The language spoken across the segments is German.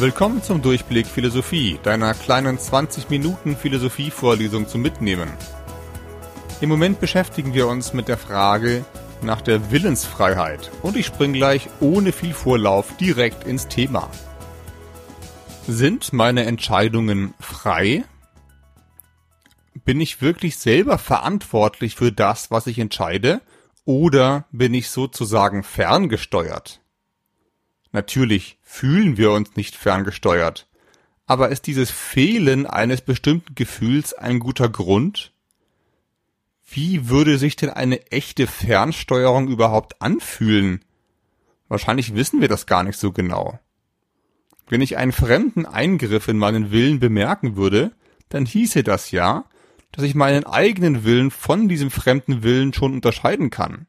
Willkommen zum Durchblick Philosophie, deiner kleinen 20 Minuten Philosophie-Vorlesung zum Mitnehmen. Im Moment beschäftigen wir uns mit der Frage nach der Willensfreiheit und ich spring gleich ohne viel Vorlauf direkt ins Thema. Sind meine Entscheidungen frei? Bin ich wirklich selber verantwortlich für das, was ich entscheide? Oder bin ich sozusagen ferngesteuert? Natürlich fühlen wir uns nicht ferngesteuert. Aber ist dieses Fehlen eines bestimmten Gefühls ein guter Grund? Wie würde sich denn eine echte Fernsteuerung überhaupt anfühlen? Wahrscheinlich wissen wir das gar nicht so genau. Wenn ich einen fremden Eingriff in meinen Willen bemerken würde, dann hieße das ja, dass ich meinen eigenen Willen von diesem fremden Willen schon unterscheiden kann.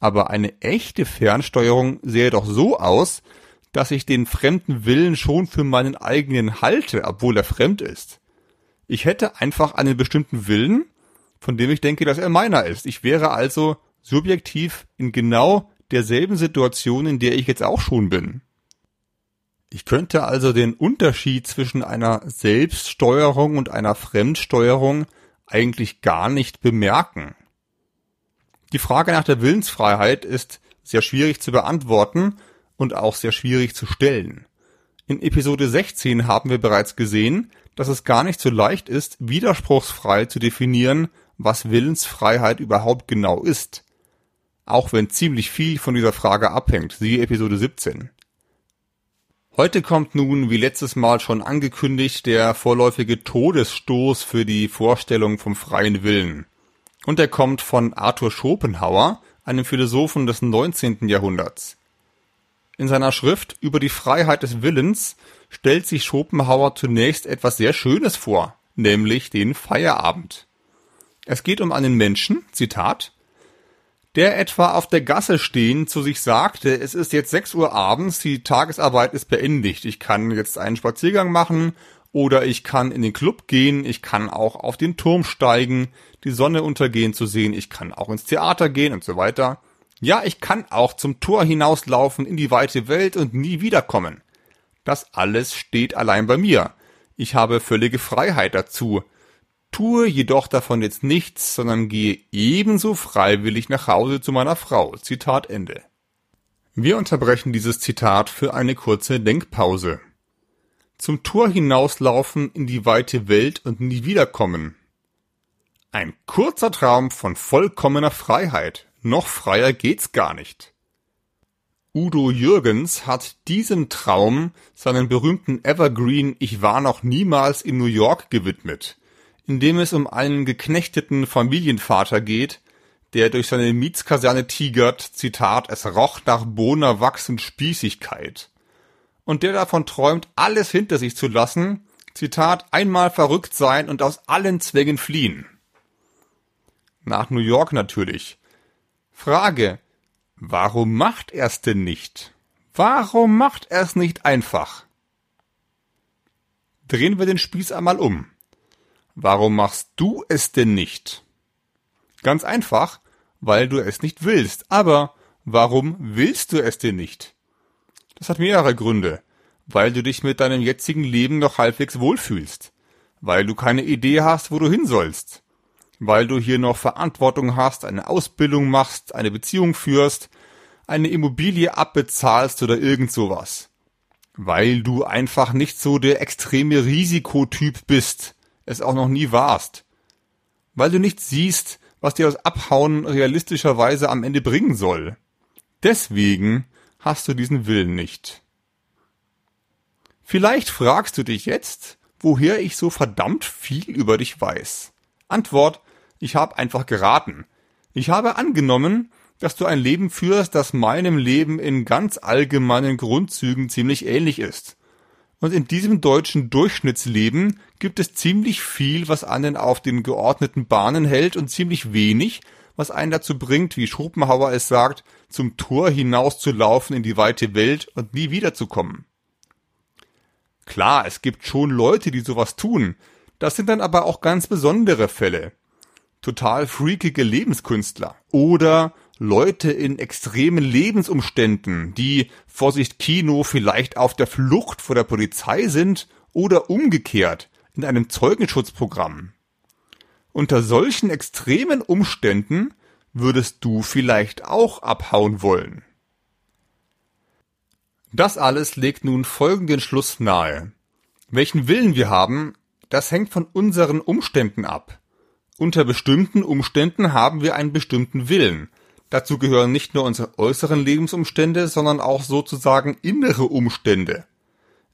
Aber eine echte Fernsteuerung sähe doch so aus, dass ich den fremden Willen schon für meinen eigenen halte, obwohl er fremd ist. Ich hätte einfach einen bestimmten Willen, von dem ich denke, dass er meiner ist. Ich wäre also subjektiv in genau derselben Situation, in der ich jetzt auch schon bin. Ich könnte also den Unterschied zwischen einer Selbststeuerung und einer Fremdsteuerung eigentlich gar nicht bemerken. Die Frage nach der Willensfreiheit ist sehr schwierig zu beantworten und auch sehr schwierig zu stellen. In Episode 16 haben wir bereits gesehen, dass es gar nicht so leicht ist, widerspruchsfrei zu definieren, was Willensfreiheit überhaupt genau ist. Auch wenn ziemlich viel von dieser Frage abhängt, siehe Episode 17. Heute kommt nun, wie letztes Mal schon angekündigt, der vorläufige Todesstoß für die Vorstellung vom freien Willen. Und er kommt von Arthur Schopenhauer, einem Philosophen des 19. Jahrhunderts. In seiner Schrift über die Freiheit des Willens stellt sich Schopenhauer zunächst etwas sehr Schönes vor, nämlich den Feierabend. Es geht um einen Menschen, Zitat, der etwa auf der Gasse stehend zu sich sagte, es ist jetzt sechs Uhr abends, die Tagesarbeit ist beendigt, ich kann jetzt einen Spaziergang machen oder ich kann in den Club gehen, ich kann auch auf den Turm steigen, die Sonne untergehen zu sehen, ich kann auch ins Theater gehen und so weiter. Ja, ich kann auch zum Tor hinauslaufen in die weite Welt und nie wiederkommen. Das alles steht allein bei mir. Ich habe völlige Freiheit dazu. Tue jedoch davon jetzt nichts, sondern gehe ebenso freiwillig nach Hause zu meiner Frau. Zitat Ende. Wir unterbrechen dieses Zitat für eine kurze Denkpause. Zum Tor hinauslaufen in die weite Welt und nie wiederkommen. Ein kurzer Traum von vollkommener Freiheit. Noch freier geht's gar nicht. Udo Jürgens hat diesem Traum seinen berühmten Evergreen Ich war noch niemals in New York gewidmet in dem es um einen geknechteten Familienvater geht, der durch seine Mietskaserne tigert, Zitat, es roch nach Bohner Wachs und Spießigkeit. Und der davon träumt, alles hinter sich zu lassen, Zitat, einmal verrückt sein und aus allen Zwängen fliehen. Nach New York natürlich. Frage, warum macht er's denn nicht? Warum macht er's nicht einfach? Drehen wir den Spieß einmal um. Warum machst du es denn nicht? Ganz einfach, weil du es nicht willst. Aber warum willst du es denn nicht? Das hat mehrere Gründe. Weil du dich mit deinem jetzigen Leben noch halbwegs wohlfühlst. Weil du keine Idee hast, wo du hin sollst. Weil du hier noch Verantwortung hast, eine Ausbildung machst, eine Beziehung führst, eine Immobilie abbezahlst oder irgend sowas. Weil du einfach nicht so der extreme Risikotyp bist, es auch noch nie warst. Weil du nicht siehst, was dir das Abhauen realistischerweise am Ende bringen soll. Deswegen hast du diesen Willen nicht. Vielleicht fragst du dich jetzt, woher ich so verdammt viel über dich weiß. Antwort, ich habe einfach geraten. Ich habe angenommen, dass du ein Leben führst, das meinem Leben in ganz allgemeinen Grundzügen ziemlich ähnlich ist. Und in diesem deutschen Durchschnittsleben gibt es ziemlich viel, was einen auf den geordneten Bahnen hält und ziemlich wenig, was einen dazu bringt, wie Schopenhauer es sagt, zum Tor hinauszulaufen in die weite Welt und nie wiederzukommen. Klar, es gibt schon Leute, die sowas tun. Das sind dann aber auch ganz besondere Fälle. Total freakige Lebenskünstler. Oder Leute in extremen Lebensumständen, die Vorsicht Kino vielleicht auf der Flucht vor der Polizei sind oder umgekehrt in einem Zeugenschutzprogramm. Unter solchen extremen Umständen würdest du vielleicht auch abhauen wollen. Das alles legt nun folgenden Schluss nahe. Welchen Willen wir haben, das hängt von unseren Umständen ab. Unter bestimmten Umständen haben wir einen bestimmten Willen, Dazu gehören nicht nur unsere äußeren Lebensumstände, sondern auch sozusagen innere Umstände.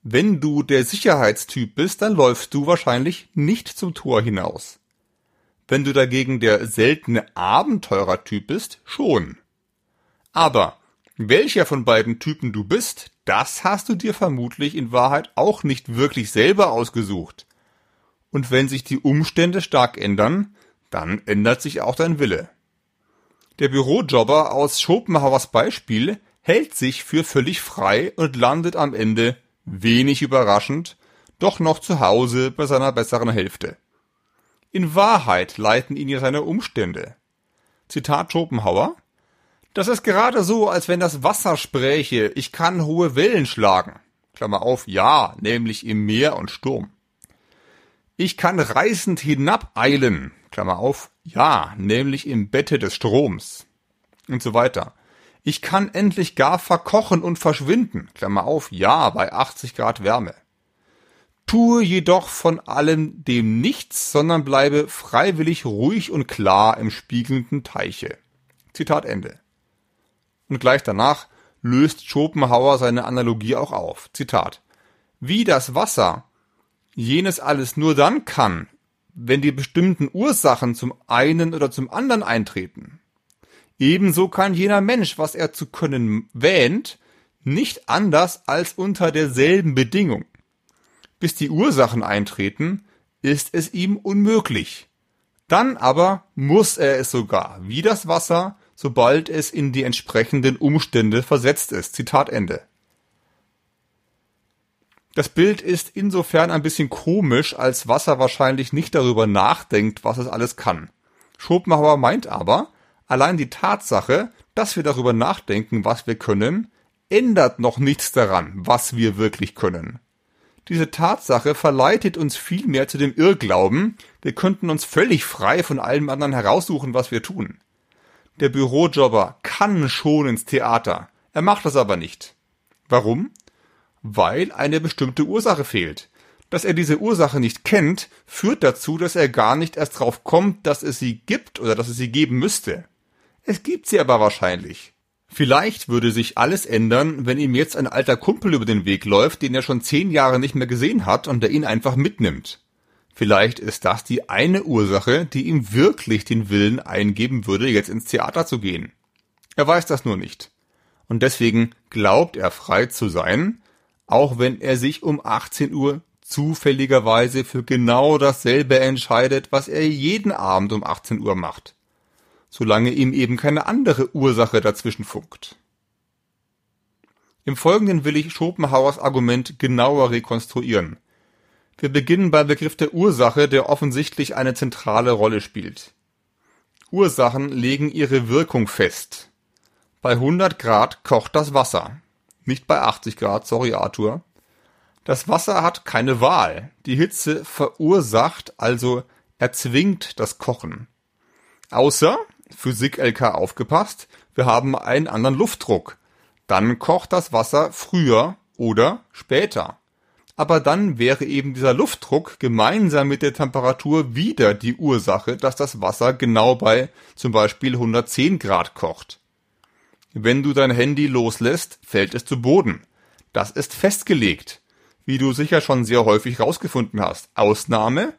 Wenn du der Sicherheitstyp bist, dann läufst du wahrscheinlich nicht zum Tor hinaus. Wenn du dagegen der seltene Abenteurertyp bist, schon. Aber welcher von beiden Typen du bist, das hast du dir vermutlich in Wahrheit auch nicht wirklich selber ausgesucht. Und wenn sich die Umstände stark ändern, dann ändert sich auch dein Wille. Der Bürojobber aus Schopenhauers Beispiel hält sich für völlig frei und landet am Ende, wenig überraschend, doch noch zu Hause bei seiner besseren Hälfte. In Wahrheit leiten ihn ja seine Umstände. Zitat Schopenhauer Das ist gerade so, als wenn das Wasser spräche, ich kann hohe Wellen schlagen. Klammer auf, ja, nämlich im Meer und Sturm. Ich kann reißend hinabeilen, Klammer auf, ja, nämlich im Bette des Stroms. Und so weiter. Ich kann endlich gar verkochen und verschwinden, Klammer auf, ja, bei 80 Grad Wärme. Tue jedoch von allem dem nichts, sondern bleibe freiwillig ruhig und klar im spiegelnden Teiche. Zitat Ende. Und gleich danach löst Schopenhauer seine Analogie auch auf. Zitat. Wie das Wasser jenes alles nur dann kann, wenn die bestimmten Ursachen zum einen oder zum anderen eintreten. Ebenso kann jener Mensch, was er zu können wähnt, nicht anders als unter derselben Bedingung. Bis die Ursachen eintreten, ist es ihm unmöglich. Dann aber muss er es sogar, wie das Wasser, sobald es in die entsprechenden Umstände versetzt ist. Zitat Ende. Das Bild ist insofern ein bisschen komisch, als Wasser wahrscheinlich nicht darüber nachdenkt, was es alles kann. Schopenhauer meint aber, allein die Tatsache, dass wir darüber nachdenken, was wir können, ändert noch nichts daran, was wir wirklich können. Diese Tatsache verleitet uns vielmehr zu dem Irrglauben, wir könnten uns völlig frei von allem anderen heraussuchen, was wir tun. Der Bürojobber kann schon ins Theater, er macht das aber nicht. Warum? Weil eine bestimmte Ursache fehlt. Dass er diese Ursache nicht kennt, führt dazu, dass er gar nicht erst drauf kommt, dass es sie gibt oder dass es sie geben müsste. Es gibt sie aber wahrscheinlich. Vielleicht würde sich alles ändern, wenn ihm jetzt ein alter Kumpel über den Weg läuft, den er schon zehn Jahre nicht mehr gesehen hat und der ihn einfach mitnimmt. Vielleicht ist das die eine Ursache, die ihm wirklich den Willen eingeben würde, jetzt ins Theater zu gehen. Er weiß das nur nicht. Und deswegen glaubt er frei zu sein, auch wenn er sich um 18 Uhr zufälligerweise für genau dasselbe entscheidet, was er jeden Abend um 18 Uhr macht, solange ihm eben keine andere Ursache dazwischen funkt. Im Folgenden will ich Schopenhauers Argument genauer rekonstruieren. Wir beginnen beim Begriff der Ursache, der offensichtlich eine zentrale Rolle spielt. Ursachen legen ihre Wirkung fest. Bei 100 Grad kocht das Wasser. Nicht bei 80 Grad, sorry Arthur. Das Wasser hat keine Wahl. Die Hitze verursacht, also erzwingt das Kochen. Außer, Physik LK aufgepasst, wir haben einen anderen Luftdruck. Dann kocht das Wasser früher oder später. Aber dann wäre eben dieser Luftdruck gemeinsam mit der Temperatur wieder die Ursache, dass das Wasser genau bei zum Beispiel 110 Grad kocht. Wenn du dein Handy loslässt, fällt es zu Boden. Das ist festgelegt. Wie du sicher schon sehr häufig rausgefunden hast. Ausnahme,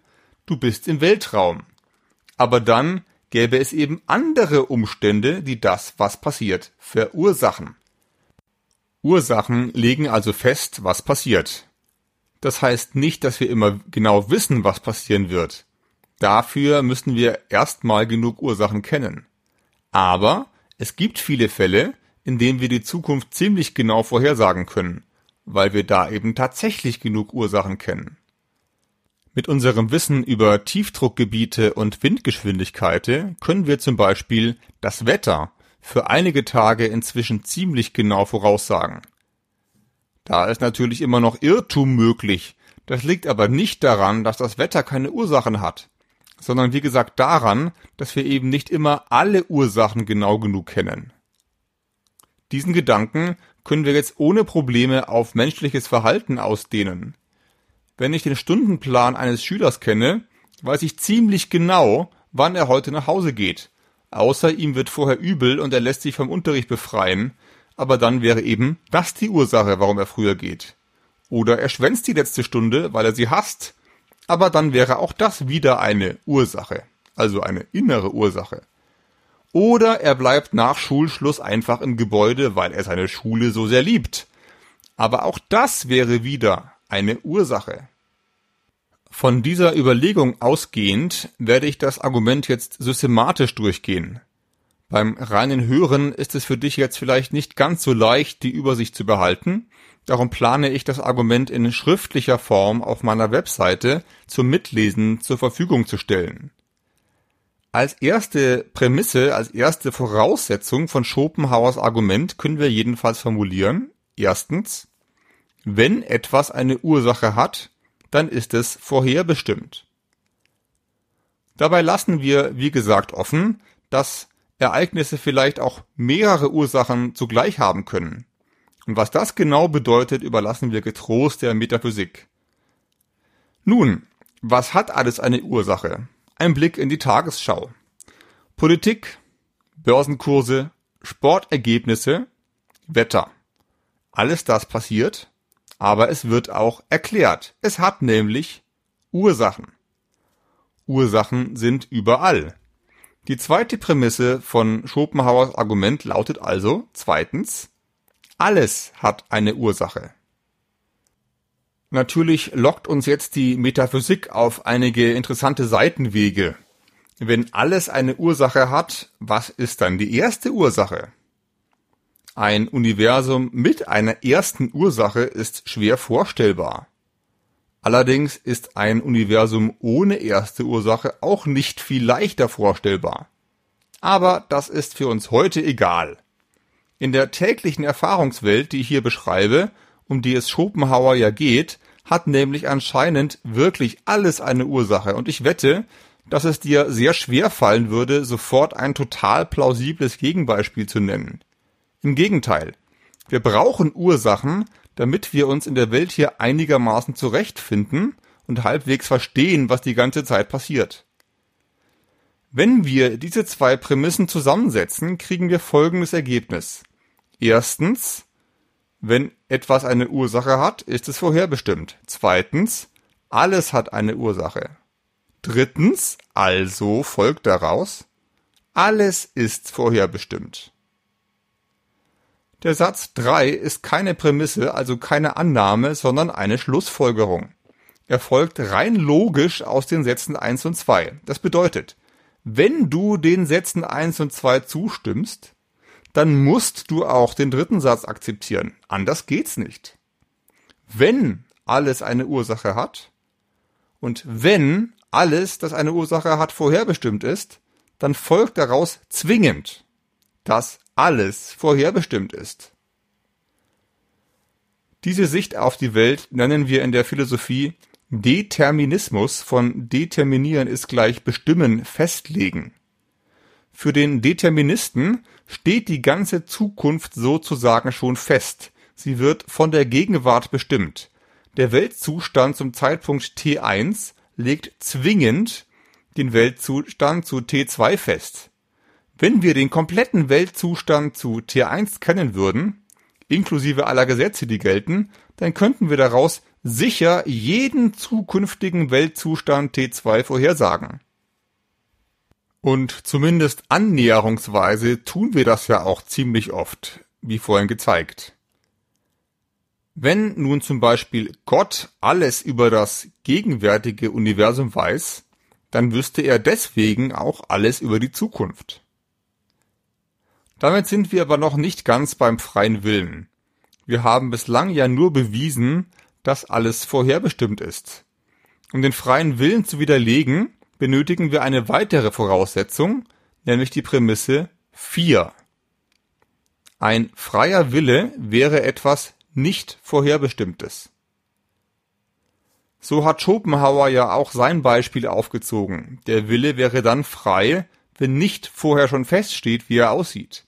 du bist im Weltraum. Aber dann gäbe es eben andere Umstände, die das, was passiert, verursachen. Ursachen legen also fest, was passiert. Das heißt nicht, dass wir immer genau wissen, was passieren wird. Dafür müssen wir erstmal genug Ursachen kennen. Aber es gibt viele Fälle, in denen wir die Zukunft ziemlich genau vorhersagen können, weil wir da eben tatsächlich genug Ursachen kennen. Mit unserem Wissen über Tiefdruckgebiete und Windgeschwindigkeiten können wir zum Beispiel das Wetter für einige Tage inzwischen ziemlich genau voraussagen. Da ist natürlich immer noch Irrtum möglich, das liegt aber nicht daran, dass das Wetter keine Ursachen hat, sondern wie gesagt daran, dass wir eben nicht immer alle Ursachen genau genug kennen. Diesen Gedanken können wir jetzt ohne Probleme auf menschliches Verhalten ausdehnen. Wenn ich den Stundenplan eines Schülers kenne, weiß ich ziemlich genau, wann er heute nach Hause geht. Außer ihm wird vorher übel und er lässt sich vom Unterricht befreien, aber dann wäre eben das die Ursache, warum er früher geht. Oder er schwänzt die letzte Stunde, weil er sie hasst, aber dann wäre auch das wieder eine Ursache, also eine innere Ursache. Oder er bleibt nach Schulschluss einfach im Gebäude, weil er seine Schule so sehr liebt. Aber auch das wäre wieder eine Ursache. Von dieser Überlegung ausgehend werde ich das Argument jetzt systematisch durchgehen. Beim reinen Hören ist es für dich jetzt vielleicht nicht ganz so leicht, die Übersicht zu behalten, darum plane ich das Argument in schriftlicher Form auf meiner Webseite zum Mitlesen zur Verfügung zu stellen. Als erste Prämisse, als erste Voraussetzung von Schopenhauers Argument können wir jedenfalls formulieren, erstens, wenn etwas eine Ursache hat, dann ist es vorherbestimmt. Dabei lassen wir, wie gesagt, offen, dass Ereignisse vielleicht auch mehrere Ursachen zugleich haben können. Und was das genau bedeutet, überlassen wir getrost der Metaphysik. Nun, was hat alles eine Ursache? Ein Blick in die Tagesschau. Politik, Börsenkurse, Sportergebnisse, Wetter. Alles das passiert, aber es wird auch erklärt. Es hat nämlich Ursachen. Ursachen sind überall. Die zweite Prämisse von Schopenhauers Argument lautet also zweitens, alles hat eine Ursache. Natürlich lockt uns jetzt die Metaphysik auf einige interessante Seitenwege. Wenn alles eine Ursache hat, was ist dann die erste Ursache? Ein Universum mit einer ersten Ursache ist schwer vorstellbar. Allerdings ist ein Universum ohne erste Ursache auch nicht viel leichter vorstellbar. Aber das ist für uns heute egal. In der täglichen Erfahrungswelt, die ich hier beschreibe, um die es Schopenhauer ja geht, hat nämlich anscheinend wirklich alles eine Ursache und ich wette, dass es dir sehr schwer fallen würde, sofort ein total plausibles Gegenbeispiel zu nennen. Im Gegenteil. Wir brauchen Ursachen, damit wir uns in der Welt hier einigermaßen zurechtfinden und halbwegs verstehen, was die ganze Zeit passiert. Wenn wir diese zwei Prämissen zusammensetzen, kriegen wir folgendes Ergebnis. Erstens, wenn etwas eine Ursache hat, ist es vorherbestimmt. Zweitens, alles hat eine Ursache. Drittens, also folgt daraus, alles ist vorherbestimmt. Der Satz 3 ist keine Prämisse, also keine Annahme, sondern eine Schlussfolgerung. Er folgt rein logisch aus den Sätzen 1 und 2. Das bedeutet, wenn du den Sätzen 1 und 2 zustimmst, dann musst du auch den dritten Satz akzeptieren. Anders geht's nicht. Wenn alles eine Ursache hat und wenn alles, das eine Ursache hat, vorherbestimmt ist, dann folgt daraus zwingend, dass alles vorherbestimmt ist. Diese Sicht auf die Welt nennen wir in der Philosophie Determinismus von determinieren ist gleich bestimmen, festlegen. Für den Deterministen steht die ganze Zukunft sozusagen schon fest. Sie wird von der Gegenwart bestimmt. Der Weltzustand zum Zeitpunkt T1 legt zwingend den Weltzustand zu T2 fest. Wenn wir den kompletten Weltzustand zu T1 kennen würden, inklusive aller Gesetze, die gelten, dann könnten wir daraus sicher jeden zukünftigen Weltzustand T2 vorhersagen. Und zumindest annäherungsweise tun wir das ja auch ziemlich oft, wie vorhin gezeigt. Wenn nun zum Beispiel Gott alles über das gegenwärtige Universum weiß, dann wüsste er deswegen auch alles über die Zukunft. Damit sind wir aber noch nicht ganz beim freien Willen. Wir haben bislang ja nur bewiesen, dass alles vorherbestimmt ist. Um den freien Willen zu widerlegen, benötigen wir eine weitere Voraussetzung, nämlich die Prämisse 4. Ein freier Wille wäre etwas nicht Vorherbestimmtes. So hat Schopenhauer ja auch sein Beispiel aufgezogen. Der Wille wäre dann frei, wenn nicht vorher schon feststeht, wie er aussieht.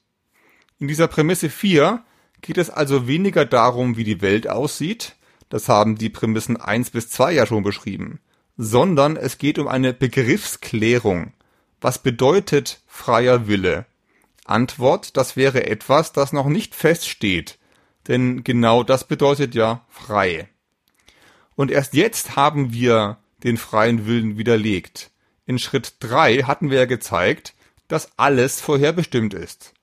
In dieser Prämisse 4 geht es also weniger darum, wie die Welt aussieht, das haben die Prämissen 1 bis 2 ja schon beschrieben, sondern es geht um eine Begriffsklärung. Was bedeutet freier Wille? Antwort, das wäre etwas, das noch nicht feststeht, denn genau das bedeutet ja frei. Und erst jetzt haben wir den freien Willen widerlegt. In Schritt 3 hatten wir ja gezeigt, dass alles vorherbestimmt ist.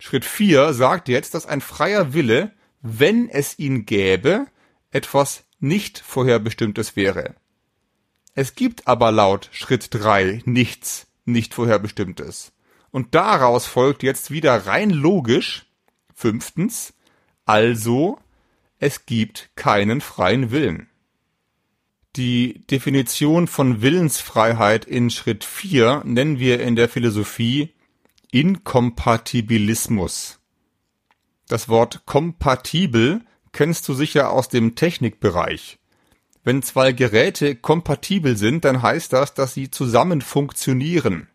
Schritt 4 sagt jetzt, dass ein freier Wille, wenn es ihn gäbe, etwas nicht vorherbestimmtes wäre. Es gibt aber laut Schritt 3 nichts nicht vorherbestimmtes. Und daraus folgt jetzt wieder rein logisch, fünftens, also es gibt keinen freien Willen. Die Definition von Willensfreiheit in Schritt 4 nennen wir in der Philosophie Inkompatibilismus. Das Wort kompatibel kennst du sicher aus dem Technikbereich. Wenn zwei Geräte kompatibel sind, dann heißt das, dass sie zusammen funktionieren.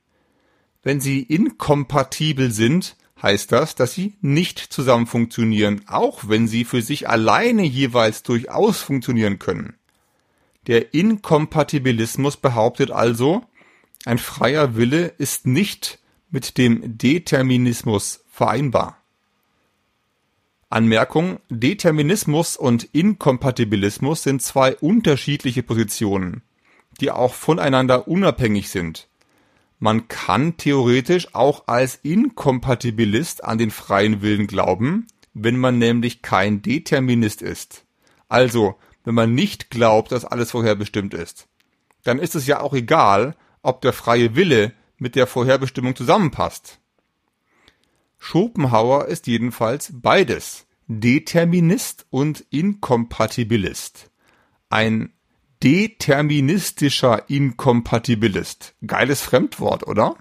Wenn sie inkompatibel sind, heißt das, dass sie nicht zusammen funktionieren, auch wenn sie für sich alleine jeweils durchaus funktionieren können. Der Inkompatibilismus behauptet also, ein freier Wille ist nicht mit dem Determinismus vereinbar. Anmerkung: Determinismus und Inkompatibilismus sind zwei unterschiedliche Positionen, die auch voneinander unabhängig sind. Man kann theoretisch auch als Inkompatibilist an den freien Willen glauben, wenn man nämlich kein Determinist ist. Also wenn man nicht glaubt, dass alles vorherbestimmt ist. Dann ist es ja auch egal, ob der freie Wille mit der Vorherbestimmung zusammenpasst. Schopenhauer ist jedenfalls beides, Determinist und Inkompatibilist. Ein deterministischer Inkompatibilist. Geiles Fremdwort, oder?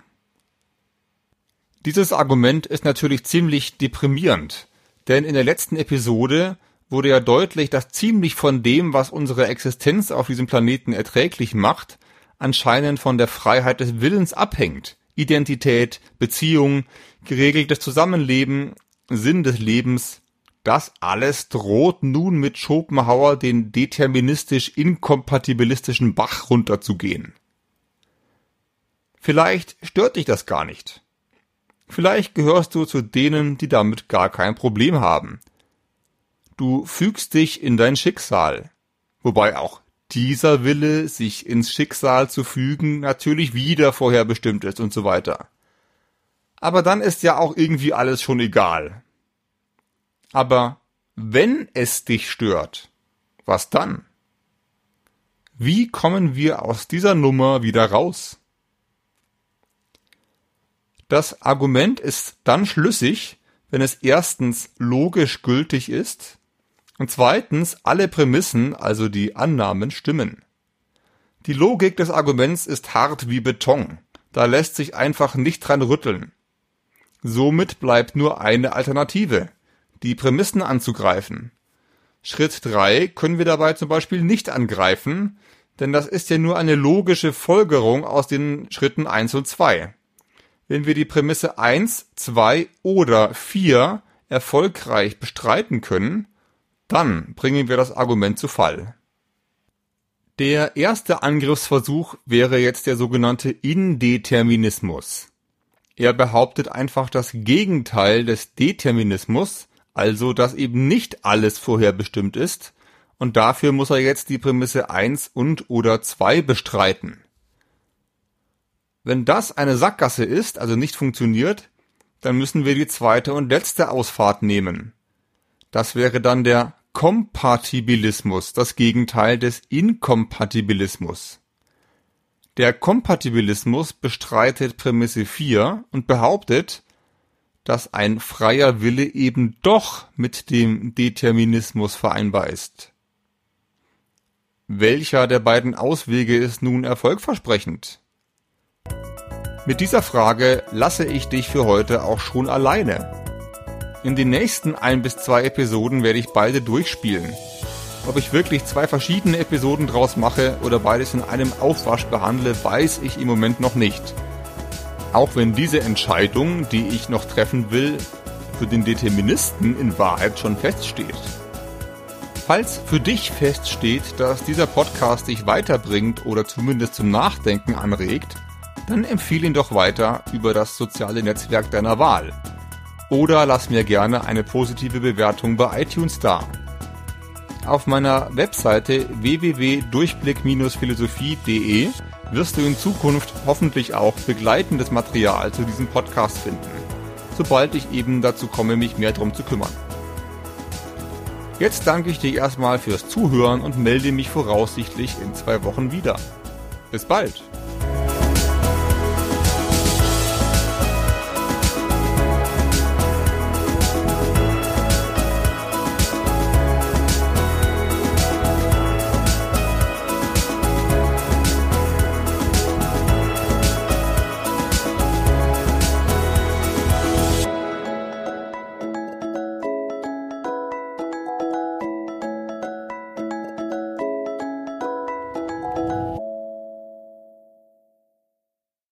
Dieses Argument ist natürlich ziemlich deprimierend, denn in der letzten Episode wurde ja deutlich, dass ziemlich von dem, was unsere Existenz auf diesem Planeten erträglich macht, anscheinend von der Freiheit des Willens abhängt. Identität, Beziehung, geregeltes Zusammenleben, Sinn des Lebens, das alles droht nun mit Schopenhauer den deterministisch inkompatibilistischen Bach runterzugehen. Vielleicht stört dich das gar nicht. Vielleicht gehörst du zu denen, die damit gar kein Problem haben. Du fügst dich in dein Schicksal. Wobei auch dieser Wille, sich ins Schicksal zu fügen, natürlich wieder vorherbestimmt ist und so weiter. Aber dann ist ja auch irgendwie alles schon egal. Aber wenn es dich stört, was dann? Wie kommen wir aus dieser Nummer wieder raus? Das Argument ist dann schlüssig, wenn es erstens logisch gültig ist und zweitens, alle Prämissen, also die Annahmen, stimmen. Die Logik des Arguments ist hart wie Beton. Da lässt sich einfach nicht dran rütteln. Somit bleibt nur eine Alternative, die Prämissen anzugreifen. Schritt drei können wir dabei zum Beispiel nicht angreifen, denn das ist ja nur eine logische Folgerung aus den Schritten eins und zwei. Wenn wir die Prämisse eins, zwei oder vier erfolgreich bestreiten können, dann bringen wir das Argument zu Fall. Der erste Angriffsversuch wäre jetzt der sogenannte Indeterminismus. Er behauptet einfach das Gegenteil des Determinismus, also dass eben nicht alles vorherbestimmt ist, und dafür muss er jetzt die Prämisse 1 und oder 2 bestreiten. Wenn das eine Sackgasse ist, also nicht funktioniert, dann müssen wir die zweite und letzte Ausfahrt nehmen. Das wäre dann der Kompatibilismus das Gegenteil des Inkompatibilismus. Der Kompatibilismus bestreitet Prämisse 4 und behauptet, dass ein freier Wille eben doch mit dem Determinismus vereinbar ist. Welcher der beiden Auswege ist nun erfolgversprechend? Mit dieser Frage lasse ich dich für heute auch schon alleine. In den nächsten ein bis zwei Episoden werde ich beide durchspielen. Ob ich wirklich zwei verschiedene Episoden draus mache oder beides in einem Aufwasch behandle, weiß ich im Moment noch nicht. Auch wenn diese Entscheidung, die ich noch treffen will, für den Deterministen in Wahrheit schon feststeht. Falls für dich feststeht, dass dieser Podcast dich weiterbringt oder zumindest zum Nachdenken anregt, dann empfehle ihn doch weiter über das soziale Netzwerk deiner Wahl. Oder lass mir gerne eine positive Bewertung bei iTunes da. Auf meiner Webseite www.durchblick-philosophie.de wirst du in Zukunft hoffentlich auch begleitendes Material zu diesem Podcast finden, sobald ich eben dazu komme, mich mehr darum zu kümmern. Jetzt danke ich dir erstmal fürs Zuhören und melde mich voraussichtlich in zwei Wochen wieder. Bis bald!